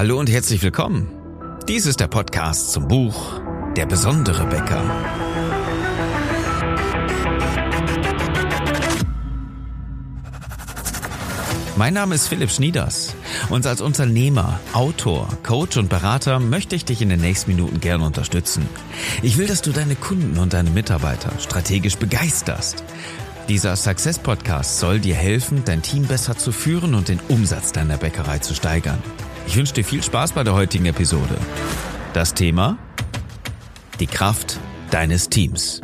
Hallo und herzlich willkommen. Dies ist der Podcast zum Buch Der besondere Bäcker. Mein Name ist Philipp Schnieders und als Unternehmer, Autor, Coach und Berater möchte ich dich in den nächsten Minuten gerne unterstützen. Ich will, dass du deine Kunden und deine Mitarbeiter strategisch begeisterst. Dieser Success Podcast soll dir helfen, dein Team besser zu führen und den Umsatz deiner Bäckerei zu steigern. Ich wünsche dir viel Spaß bei der heutigen Episode. Das Thema? Die Kraft deines Teams.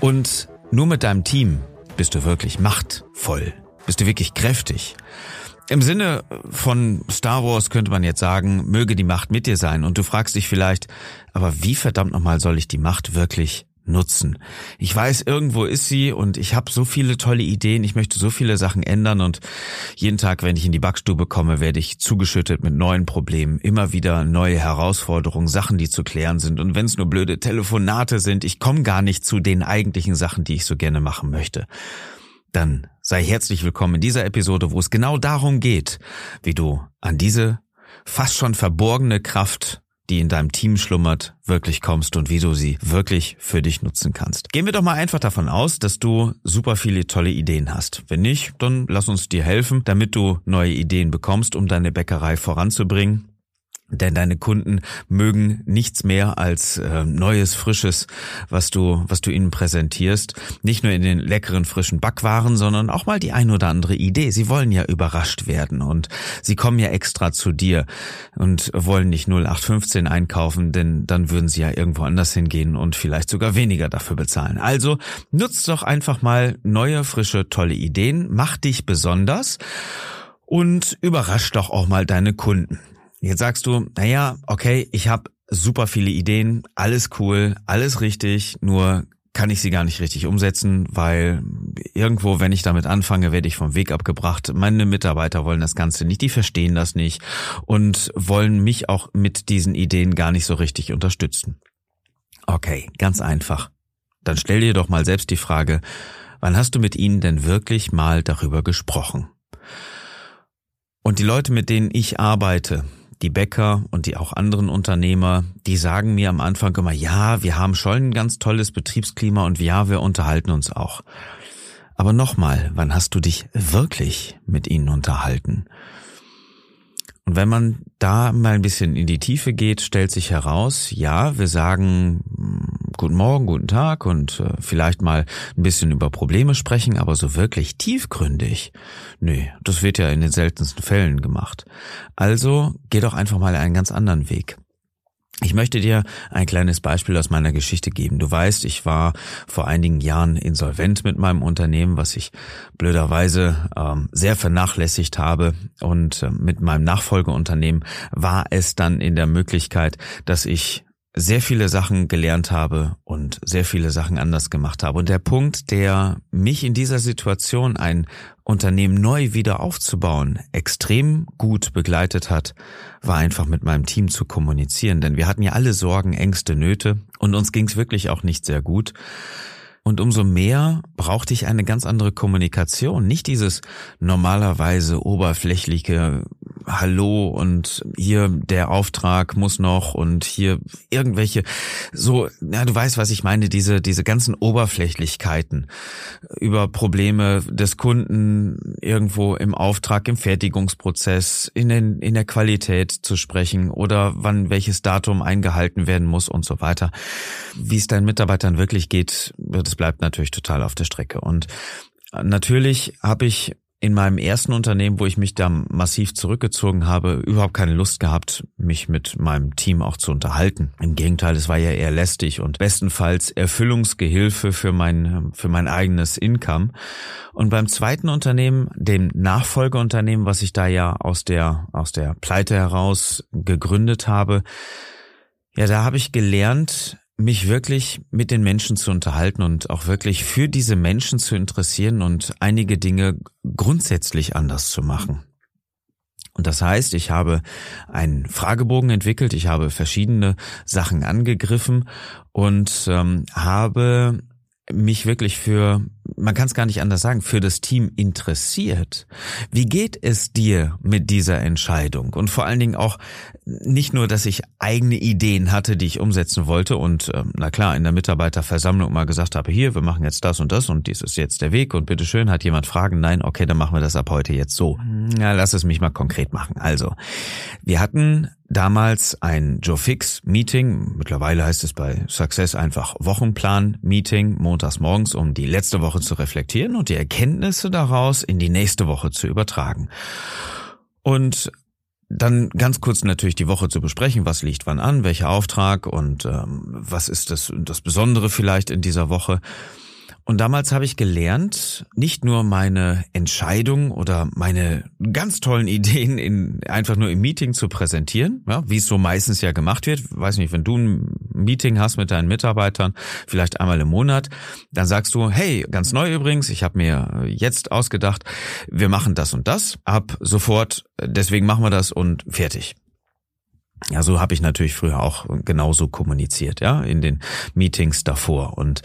Und nur mit deinem Team bist du wirklich machtvoll, bist du wirklich kräftig. Im Sinne von Star Wars könnte man jetzt sagen, möge die Macht mit dir sein. Und du fragst dich vielleicht, aber wie verdammt nochmal soll ich die Macht wirklich nutzen. Ich weiß, irgendwo ist sie und ich habe so viele tolle Ideen, ich möchte so viele Sachen ändern und jeden Tag, wenn ich in die Backstube komme, werde ich zugeschüttet mit neuen Problemen, immer wieder neue Herausforderungen, Sachen, die zu klären sind und wenn es nur blöde Telefonate sind, ich komme gar nicht zu den eigentlichen Sachen, die ich so gerne machen möchte. Dann sei herzlich willkommen in dieser Episode, wo es genau darum geht, wie du an diese fast schon verborgene Kraft die in deinem Team schlummert, wirklich kommst und wie du sie wirklich für dich nutzen kannst. Gehen wir doch mal einfach davon aus, dass du super viele tolle Ideen hast. Wenn nicht, dann lass uns dir helfen, damit du neue Ideen bekommst, um deine Bäckerei voranzubringen denn deine Kunden mögen nichts mehr als äh, neues, frisches, was du, was du ihnen präsentierst. Nicht nur in den leckeren, frischen Backwaren, sondern auch mal die ein oder andere Idee. Sie wollen ja überrascht werden und sie kommen ja extra zu dir und wollen nicht 0815 einkaufen, denn dann würden sie ja irgendwo anders hingehen und vielleicht sogar weniger dafür bezahlen. Also nutzt doch einfach mal neue, frische, tolle Ideen, mach dich besonders und überrasch doch auch mal deine Kunden. Jetzt sagst du, naja, okay, ich habe super viele Ideen, alles cool, alles richtig, nur kann ich sie gar nicht richtig umsetzen, weil irgendwo, wenn ich damit anfange, werde ich vom Weg abgebracht. Meine Mitarbeiter wollen das Ganze nicht, die verstehen das nicht und wollen mich auch mit diesen Ideen gar nicht so richtig unterstützen. Okay, ganz einfach. Dann stell dir doch mal selbst die Frage, wann hast du mit ihnen denn wirklich mal darüber gesprochen? Und die Leute, mit denen ich arbeite, die Bäcker und die auch anderen Unternehmer, die sagen mir am Anfang immer, ja, wir haben schon ein ganz tolles Betriebsklima und ja, wir unterhalten uns auch. Aber nochmal, wann hast du dich wirklich mit ihnen unterhalten? Und wenn man da mal ein bisschen in die Tiefe geht, stellt sich heraus, ja, wir sagen guten Morgen, guten Tag und äh, vielleicht mal ein bisschen über Probleme sprechen, aber so wirklich tiefgründig, nö, das wird ja in den seltensten Fällen gemacht. Also geh doch einfach mal einen ganz anderen Weg. Ich möchte dir ein kleines Beispiel aus meiner Geschichte geben. Du weißt, ich war vor einigen Jahren insolvent mit meinem Unternehmen, was ich blöderweise ähm, sehr vernachlässigt habe. Und äh, mit meinem Nachfolgeunternehmen war es dann in der Möglichkeit, dass ich sehr viele Sachen gelernt habe und sehr viele Sachen anders gemacht habe. Und der Punkt, der mich in dieser Situation ein Unternehmen neu wieder aufzubauen, extrem gut begleitet hat, war einfach mit meinem Team zu kommunizieren. Denn wir hatten ja alle Sorgen, Ängste, Nöte und uns ging es wirklich auch nicht sehr gut. Und umso mehr brauchte ich eine ganz andere Kommunikation. Nicht dieses normalerweise oberflächliche Hallo und hier der Auftrag muss noch und hier irgendwelche so, ja, du weißt, was ich meine, diese, diese ganzen Oberflächlichkeiten über Probleme des Kunden irgendwo im Auftrag, im Fertigungsprozess, in, den, in der Qualität zu sprechen oder wann welches Datum eingehalten werden muss und so weiter. Wie es deinen Mitarbeitern wirklich geht, das bleibt natürlich total auf der Strecke. Und Natürlich habe ich in meinem ersten Unternehmen, wo ich mich da massiv zurückgezogen habe, überhaupt keine Lust gehabt, mich mit meinem Team auch zu unterhalten. Im Gegenteil, es war ja eher lästig und bestenfalls Erfüllungsgehilfe für mein, für mein eigenes Income. Und beim zweiten Unternehmen, dem Nachfolgeunternehmen, was ich da ja aus der, aus der Pleite heraus gegründet habe, ja, da habe ich gelernt, mich wirklich mit den Menschen zu unterhalten und auch wirklich für diese Menschen zu interessieren und einige Dinge grundsätzlich anders zu machen. Und das heißt, ich habe einen Fragebogen entwickelt, ich habe verschiedene Sachen angegriffen und ähm, habe mich wirklich für, man kann es gar nicht anders sagen, für das Team interessiert. Wie geht es dir mit dieser Entscheidung? Und vor allen Dingen auch nicht nur, dass ich eigene Ideen hatte, die ich umsetzen wollte und ähm, na klar, in der Mitarbeiterversammlung mal gesagt habe, hier, wir machen jetzt das und das und dies ist jetzt der Weg und bitteschön, hat jemand Fragen? Nein, okay, dann machen wir das ab heute jetzt so. Ja, lass es mich mal konkret machen. Also, wir hatten damals ein Joe Fix Meeting. Mittlerweile heißt es bei Success einfach Wochenplan Meeting montags morgens, um die letzte Woche zu reflektieren und die Erkenntnisse daraus in die nächste Woche zu übertragen. Und dann ganz kurz natürlich die Woche zu besprechen, was liegt wann an, welcher Auftrag und ähm, was ist das, das Besondere vielleicht in dieser Woche. Und damals habe ich gelernt, nicht nur meine Entscheidung oder meine ganz tollen Ideen in, einfach nur im Meeting zu präsentieren, ja, wie es so meistens ja gemacht wird. Weiß nicht, wenn du ein Meeting hast mit deinen Mitarbeitern, vielleicht einmal im Monat, dann sagst du, hey, ganz neu übrigens, ich habe mir jetzt ausgedacht, wir machen das und das ab sofort, deswegen machen wir das und fertig. Ja, so habe ich natürlich früher auch genauso kommuniziert, ja, in den Meetings davor und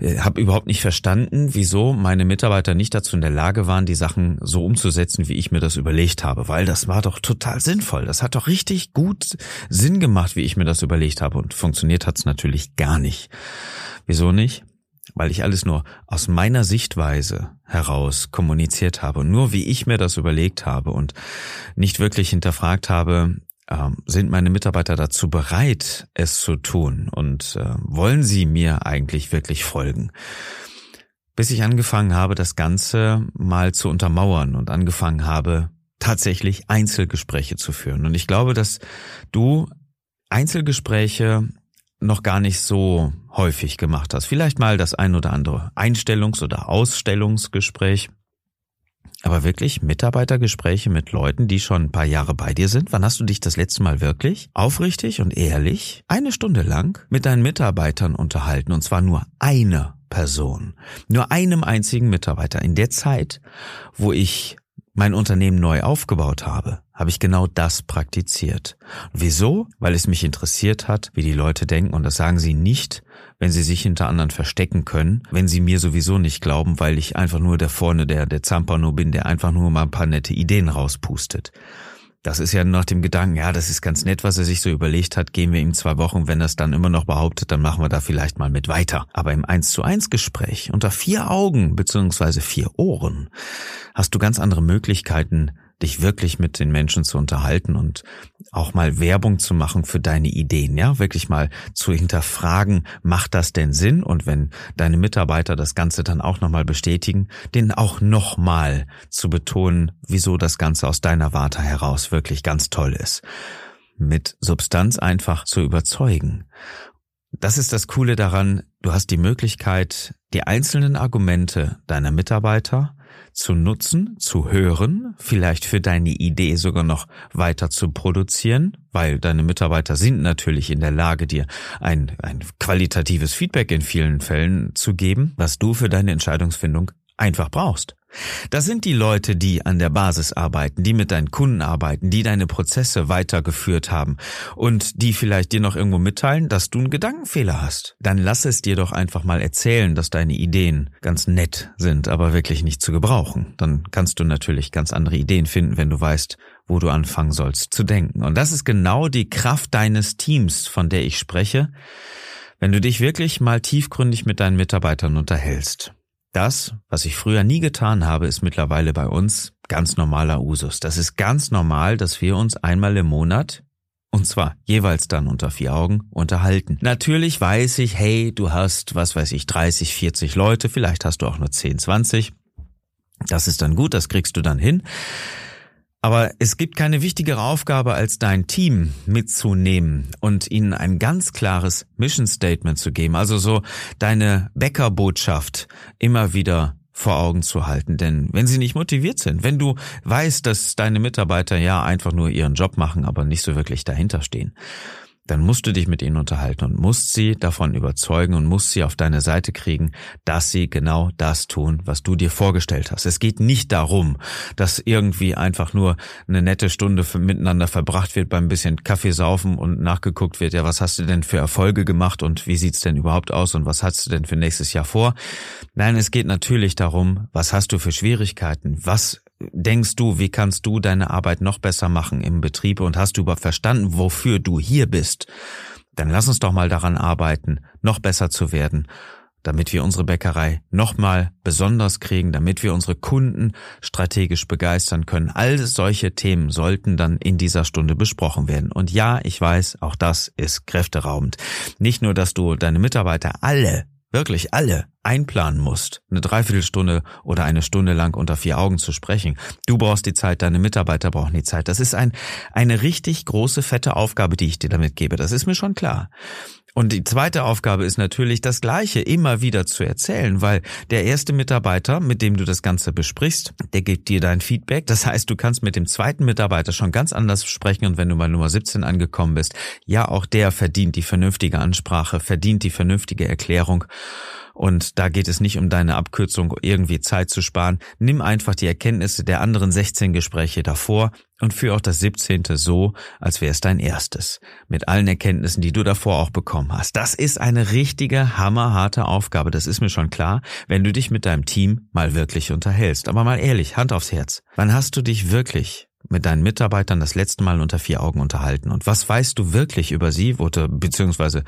äh, habe überhaupt nicht verstanden, wieso meine Mitarbeiter nicht dazu in der Lage waren, die Sachen so umzusetzen, wie ich mir das überlegt habe, weil das war doch total sinnvoll. Das hat doch richtig gut Sinn gemacht, wie ich mir das überlegt habe und funktioniert hat's natürlich gar nicht. Wieso nicht? Weil ich alles nur aus meiner Sichtweise heraus kommuniziert habe und nur wie ich mir das überlegt habe und nicht wirklich hinterfragt habe, ähm, sind meine Mitarbeiter dazu bereit, es zu tun und äh, wollen sie mir eigentlich wirklich folgen? Bis ich angefangen habe, das Ganze mal zu untermauern und angefangen habe, tatsächlich Einzelgespräche zu führen. Und ich glaube, dass du Einzelgespräche noch gar nicht so häufig gemacht hast. Vielleicht mal das ein oder andere Einstellungs- oder Ausstellungsgespräch. Aber wirklich Mitarbeitergespräche mit Leuten, die schon ein paar Jahre bei dir sind? Wann hast du dich das letzte Mal wirklich aufrichtig und ehrlich eine Stunde lang mit deinen Mitarbeitern unterhalten? Und zwar nur eine Person. Nur einem einzigen Mitarbeiter. In der Zeit, wo ich mein Unternehmen neu aufgebaut habe, habe ich genau das praktiziert. Wieso? Weil es mich interessiert hat, wie die Leute denken und das sagen sie nicht, wenn sie sich hinter anderen verstecken können, wenn sie mir sowieso nicht glauben, weil ich einfach nur der vorne der der Zampano bin, der einfach nur mal ein paar nette Ideen rauspustet. Das ist ja nach dem Gedanken, ja, das ist ganz nett, was er sich so überlegt hat, gehen wir ihm zwei Wochen, wenn er es dann immer noch behauptet, dann machen wir da vielleicht mal mit weiter. Aber im Eins zu eins Gespräch unter vier Augen beziehungsweise vier Ohren hast du ganz andere Möglichkeiten, dich wirklich mit den Menschen zu unterhalten und auch mal Werbung zu machen für deine Ideen, ja, wirklich mal zu hinterfragen, macht das denn Sinn? Und wenn deine Mitarbeiter das Ganze dann auch nochmal bestätigen, den auch nochmal zu betonen, wieso das Ganze aus deiner Warte heraus wirklich ganz toll ist. Mit Substanz einfach zu überzeugen. Das ist das Coole daran, du hast die Möglichkeit, die einzelnen Argumente deiner Mitarbeiter zu nutzen, zu hören, vielleicht für deine Idee sogar noch weiter zu produzieren, weil deine Mitarbeiter sind natürlich in der Lage, dir ein, ein qualitatives Feedback in vielen Fällen zu geben, was du für deine Entscheidungsfindung einfach brauchst. Das sind die Leute, die an der Basis arbeiten, die mit deinen Kunden arbeiten, die deine Prozesse weitergeführt haben und die vielleicht dir noch irgendwo mitteilen, dass du einen Gedankenfehler hast. Dann lass es dir doch einfach mal erzählen, dass deine Ideen ganz nett sind, aber wirklich nicht zu gebrauchen. Dann kannst du natürlich ganz andere Ideen finden, wenn du weißt, wo du anfangen sollst zu denken. Und das ist genau die Kraft deines Teams, von der ich spreche, wenn du dich wirklich mal tiefgründig mit deinen Mitarbeitern unterhältst. Das, was ich früher nie getan habe, ist mittlerweile bei uns ganz normaler Usus. Das ist ganz normal, dass wir uns einmal im Monat und zwar jeweils dann unter vier Augen unterhalten. Natürlich weiß ich, hey, du hast, was weiß ich, 30, 40 Leute, vielleicht hast du auch nur 10, 20. Das ist dann gut, das kriegst du dann hin. Aber es gibt keine wichtigere Aufgabe, als dein Team mitzunehmen und ihnen ein ganz klares Mission Statement zu geben. Also so deine Bäckerbotschaft immer wieder vor Augen zu halten. Denn wenn sie nicht motiviert sind, wenn du weißt, dass deine Mitarbeiter ja einfach nur ihren Job machen, aber nicht so wirklich dahinter stehen, dann musst du dich mit ihnen unterhalten und musst sie davon überzeugen und musst sie auf deine Seite kriegen, dass sie genau das tun, was du dir vorgestellt hast. Es geht nicht darum, dass irgendwie einfach nur eine nette Stunde miteinander verbracht wird beim bisschen Kaffee saufen und nachgeguckt wird, ja, was hast du denn für Erfolge gemacht und wie sieht's denn überhaupt aus und was hast du denn für nächstes Jahr vor? Nein, es geht natürlich darum, was hast du für Schwierigkeiten? Was denkst du, wie kannst du deine Arbeit noch besser machen im Betrieb und hast du überhaupt verstanden, wofür du hier bist? Dann lass uns doch mal daran arbeiten, noch besser zu werden, damit wir unsere Bäckerei nochmal besonders kriegen, damit wir unsere Kunden strategisch begeistern können. All solche Themen sollten dann in dieser Stunde besprochen werden. Und ja, ich weiß, auch das ist kräfteraubend. Nicht nur, dass du deine Mitarbeiter alle wirklich alle einplanen musst, eine Dreiviertelstunde oder eine Stunde lang unter vier Augen zu sprechen. Du brauchst die Zeit, deine Mitarbeiter brauchen die Zeit. Das ist ein, eine richtig große, fette Aufgabe, die ich dir damit gebe. Das ist mir schon klar. Und die zweite Aufgabe ist natürlich, das Gleiche immer wieder zu erzählen, weil der erste Mitarbeiter, mit dem du das Ganze besprichst, der gibt dir dein Feedback. Das heißt, du kannst mit dem zweiten Mitarbeiter schon ganz anders sprechen und wenn du bei Nummer 17 angekommen bist, ja, auch der verdient die vernünftige Ansprache, verdient die vernünftige Erklärung. Und da geht es nicht um deine Abkürzung, irgendwie Zeit zu sparen. Nimm einfach die Erkenntnisse der anderen 16 Gespräche davor und führe auch das 17. so, als wäre es dein erstes. Mit allen Erkenntnissen, die du davor auch bekommen hast. Das ist eine richtige, hammerharte Aufgabe. Das ist mir schon klar, wenn du dich mit deinem Team mal wirklich unterhältst. Aber mal ehrlich, Hand aufs Herz. Wann hast du dich wirklich mit deinen Mitarbeitern das letzte Mal unter vier Augen unterhalten? Und was weißt du wirklich über sie, oder, beziehungsweise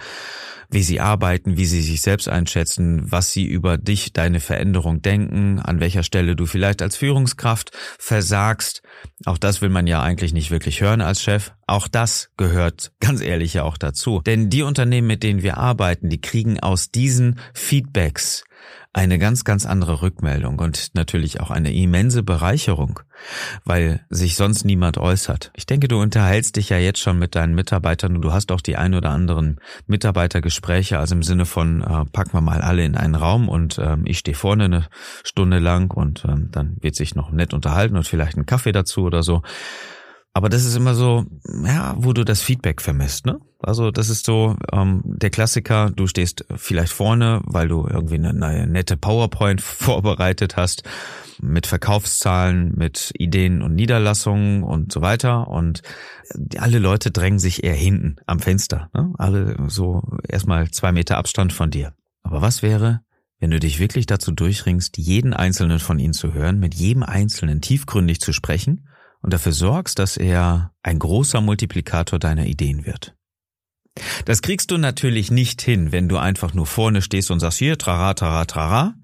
wie sie arbeiten, wie sie sich selbst einschätzen, was sie über dich, deine Veränderung denken, an welcher Stelle du vielleicht als Führungskraft versagst. Auch das will man ja eigentlich nicht wirklich hören als Chef. Auch das gehört ganz ehrlich ja auch dazu. Denn die Unternehmen, mit denen wir arbeiten, die kriegen aus diesen Feedbacks eine ganz, ganz andere Rückmeldung und natürlich auch eine immense Bereicherung, weil sich sonst niemand äußert. Ich denke, du unterhältst dich ja jetzt schon mit deinen Mitarbeitern und du hast auch die ein oder anderen Mitarbeitergespräche, also im Sinne von, äh, packen wir mal alle in einen Raum und äh, ich stehe vorne eine Stunde lang und äh, dann wird sich noch nett unterhalten und vielleicht einen Kaffee dazu oder so. Aber das ist immer so, ja, wo du das Feedback vermisst, ne? Also das ist so ähm, der Klassiker, du stehst vielleicht vorne, weil du irgendwie eine, eine nette PowerPoint vorbereitet hast mit Verkaufszahlen, mit Ideen und Niederlassungen und so weiter. Und alle Leute drängen sich eher hinten am Fenster. Ne? Alle so erstmal zwei Meter Abstand von dir. Aber was wäre, wenn du dich wirklich dazu durchringst, jeden einzelnen von ihnen zu hören, mit jedem einzelnen tiefgründig zu sprechen und dafür sorgst, dass er ein großer Multiplikator deiner Ideen wird. Das kriegst du natürlich nicht hin, wenn du einfach nur vorne stehst und sagst, hier, trara, trara, trara,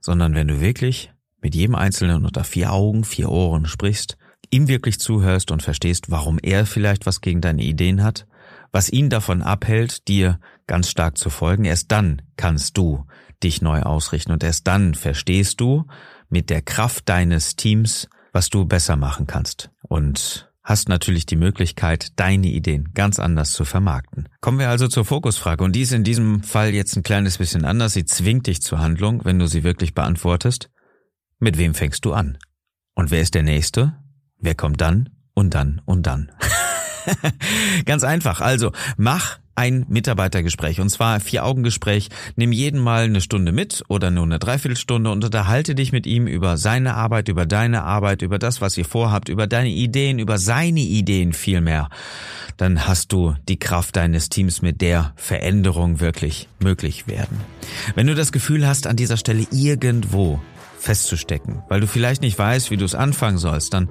sondern wenn du wirklich mit jedem Einzelnen unter vier Augen, vier Ohren sprichst, ihm wirklich zuhörst und verstehst, warum er vielleicht was gegen deine Ideen hat, was ihn davon abhält, dir ganz stark zu folgen, erst dann kannst du dich neu ausrichten und erst dann verstehst du mit der Kraft deines Teams, was du besser machen kannst und hast natürlich die Möglichkeit, deine Ideen ganz anders zu vermarkten. Kommen wir also zur Fokusfrage und die ist in diesem Fall jetzt ein kleines bisschen anders. Sie zwingt dich zur Handlung, wenn du sie wirklich beantwortest. Mit wem fängst du an? Und wer ist der Nächste? Wer kommt dann? Und dann und dann. Ganz einfach. Also mach ein Mitarbeitergespräch und zwar Vier-Augen-Gespräch. Nimm jeden mal eine Stunde mit oder nur eine Dreiviertelstunde und unterhalte dich mit ihm über seine Arbeit, über deine Arbeit, über das, was ihr vorhabt, über deine Ideen, über seine Ideen vielmehr. Dann hast du die Kraft deines Teams, mit der Veränderung wirklich möglich werden. Wenn du das Gefühl hast, an dieser Stelle irgendwo festzustecken, weil du vielleicht nicht weißt, wie du es anfangen sollst, dann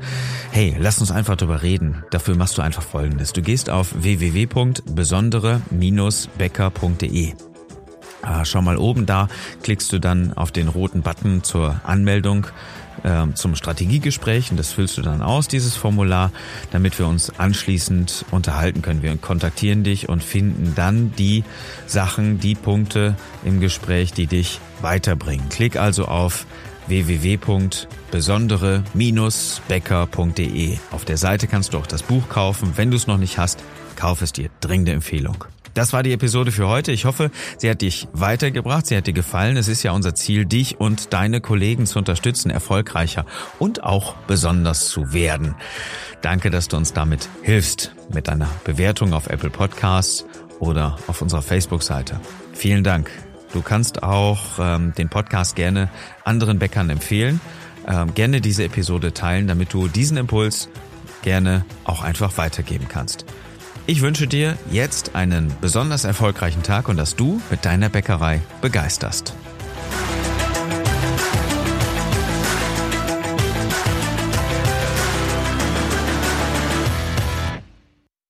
hey, lass uns einfach drüber reden. Dafür machst du einfach Folgendes. Du gehst auf www.besondere-becker.de. Ah, schau mal oben da, klickst du dann auf den roten Button zur Anmeldung äh, zum Strategiegespräch und das füllst du dann aus, dieses Formular, damit wir uns anschließend unterhalten können. Wir kontaktieren dich und finden dann die Sachen, die Punkte im Gespräch, die dich weiterbringen. Klick also auf www.besondere-becker.de. Auf der Seite kannst du auch das Buch kaufen. Wenn du es noch nicht hast, kauf es dir. Dringende Empfehlung. Das war die Episode für heute. Ich hoffe, sie hat dich weitergebracht, sie hat dir gefallen. Es ist ja unser Ziel, dich und deine Kollegen zu unterstützen, erfolgreicher und auch besonders zu werden. Danke, dass du uns damit hilfst mit deiner Bewertung auf Apple Podcasts oder auf unserer Facebook-Seite. Vielen Dank. Du kannst auch ähm, den Podcast gerne anderen Bäckern empfehlen, ähm, gerne diese Episode teilen, damit du diesen Impuls gerne auch einfach weitergeben kannst. Ich wünsche dir jetzt einen besonders erfolgreichen Tag und dass du mit deiner Bäckerei begeisterst.